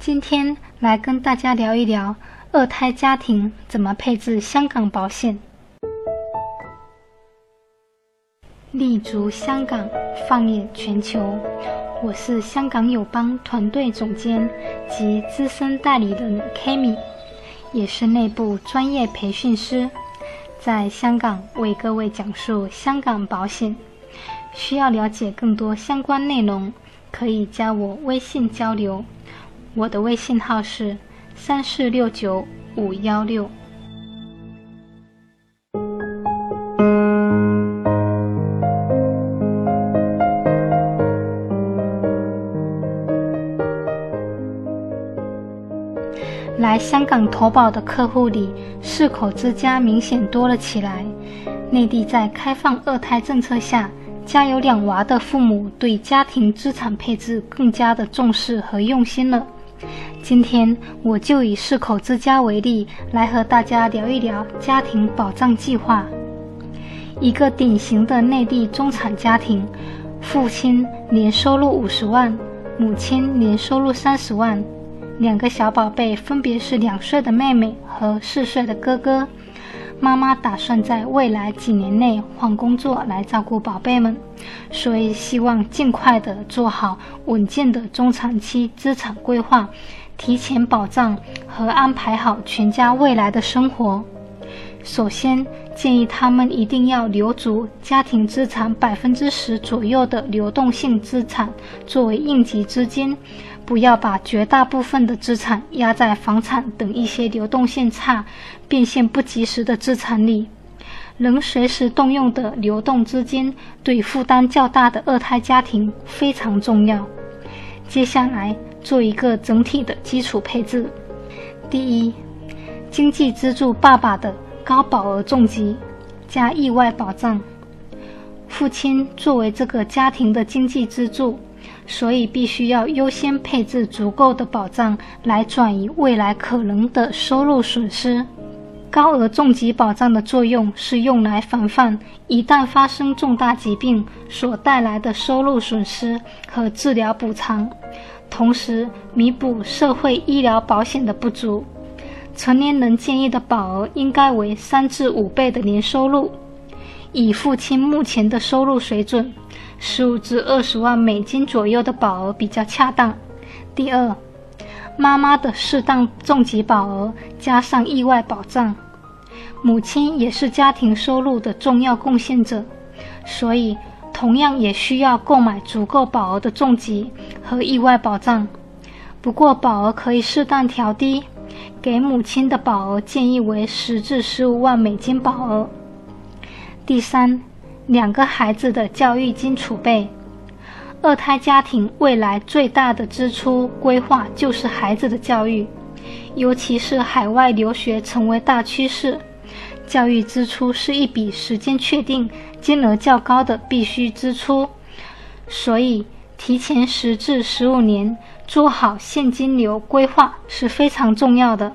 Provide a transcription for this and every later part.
今天来跟大家聊一聊二胎家庭怎么配置香港保险。立足香港，放眼全球。我是香港友邦团队总监及资深代理人 Kami，也是内部专业培训师，在香港为各位讲述香港保险。需要了解更多相关内容，可以加我微信交流。我的微信号是三四六九五幺六。来香港投保的客户里，四口之家明显多了起来。内地在开放二胎政策下。家有两娃的父母对家庭资产配置更加的重视和用心了。今天我就以四口之家为例，来和大家聊一聊家庭保障计划。一个典型的内地中产家庭，父亲年收入五十万，母亲年收入三十万，两个小宝贝分别是两岁的妹妹和四岁的哥哥。妈妈打算在未来几年内换工作来照顾宝贝们，所以希望尽快的做好稳健的中长期资产规划，提前保障和安排好全家未来的生活。首先建议他们一定要留足家庭资产百分之十左右的流动性资产作为应急资金。不要把绝大部分的资产压在房产等一些流动性差、变现不及时的资产里。能随时动用的流动资金，对负担较大的二胎家庭非常重要。接下来做一个整体的基础配置：第一，经济支柱爸爸的高保额重疾加意外保障。父亲作为这个家庭的经济支柱。所以必须要优先配置足够的保障，来转移未来可能的收入损失。高额重疾保障的作用是用来防范一旦发生重大疾病所带来的收入损失和治疗补偿，同时弥补社会医疗保险的不足。成年人建议的保额应该为三至五倍的年收入，以父亲目前的收入水准。十五至二十万美金左右的保额比较恰当。第二，妈妈的适当重疾保额加上意外保障。母亲也是家庭收入的重要贡献者，所以同样也需要购买足够保额的重疾和意外保障。不过保额可以适当调低，给母亲的保额建议为十至十五万美金保额。第三。两个孩子的教育金储备，二胎家庭未来最大的支出规划就是孩子的教育，尤其是海外留学成为大趋势，教育支出是一笔时间确定、金额较高的必须支出，所以提前十至十五年做好现金流规划是非常重要的。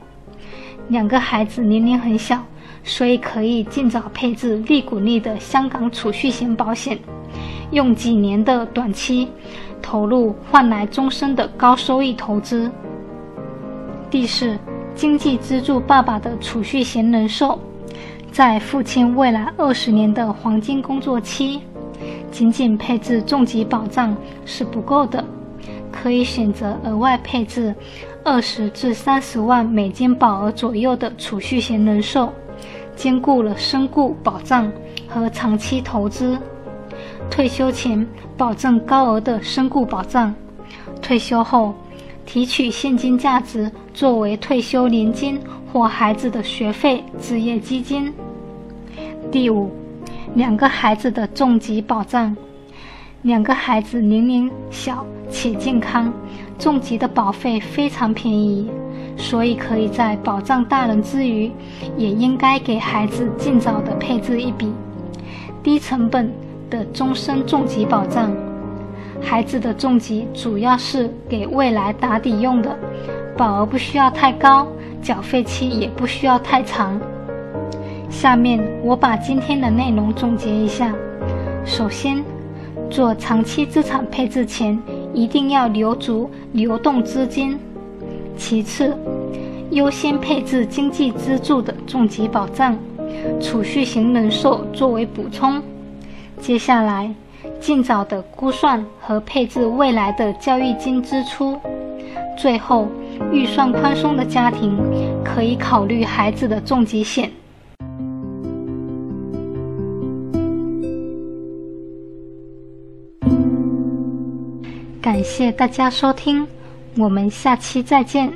两个孩子年龄很小。所以可以尽早配置利股利的香港储蓄型保险，用几年的短期投入换来终身的高收益投资。第四，经济支柱爸爸的储蓄险人寿，在父亲未来二十年的黄金工作期，仅仅配置重疾保障是不够的，可以选择额外配置二十至三十万美金保额左右的储蓄险人寿。兼顾了身故保障和长期投资，退休前保证高额的身故保障，退休后提取现金价值作为退休年金或孩子的学费置业基金。第五，两个孩子的重疾保障，两个孩子年龄小且健康，重疾的保费非常便宜。所以可以在保障大人之余，也应该给孩子尽早的配置一笔低成本的终身重疾保障。孩子的重疾主要是给未来打底用的，保额不需要太高，缴费期也不需要太长。下面我把今天的内容总结一下：首先，做长期资产配置前，一定要留足流动资金。其次，优先配置经济支柱的重疾保障、储蓄型人寿作为补充。接下来，尽早的估算和配置未来的教育金支出。最后，预算宽松的家庭可以考虑孩子的重疾险。感谢大家收听，我们下期再见。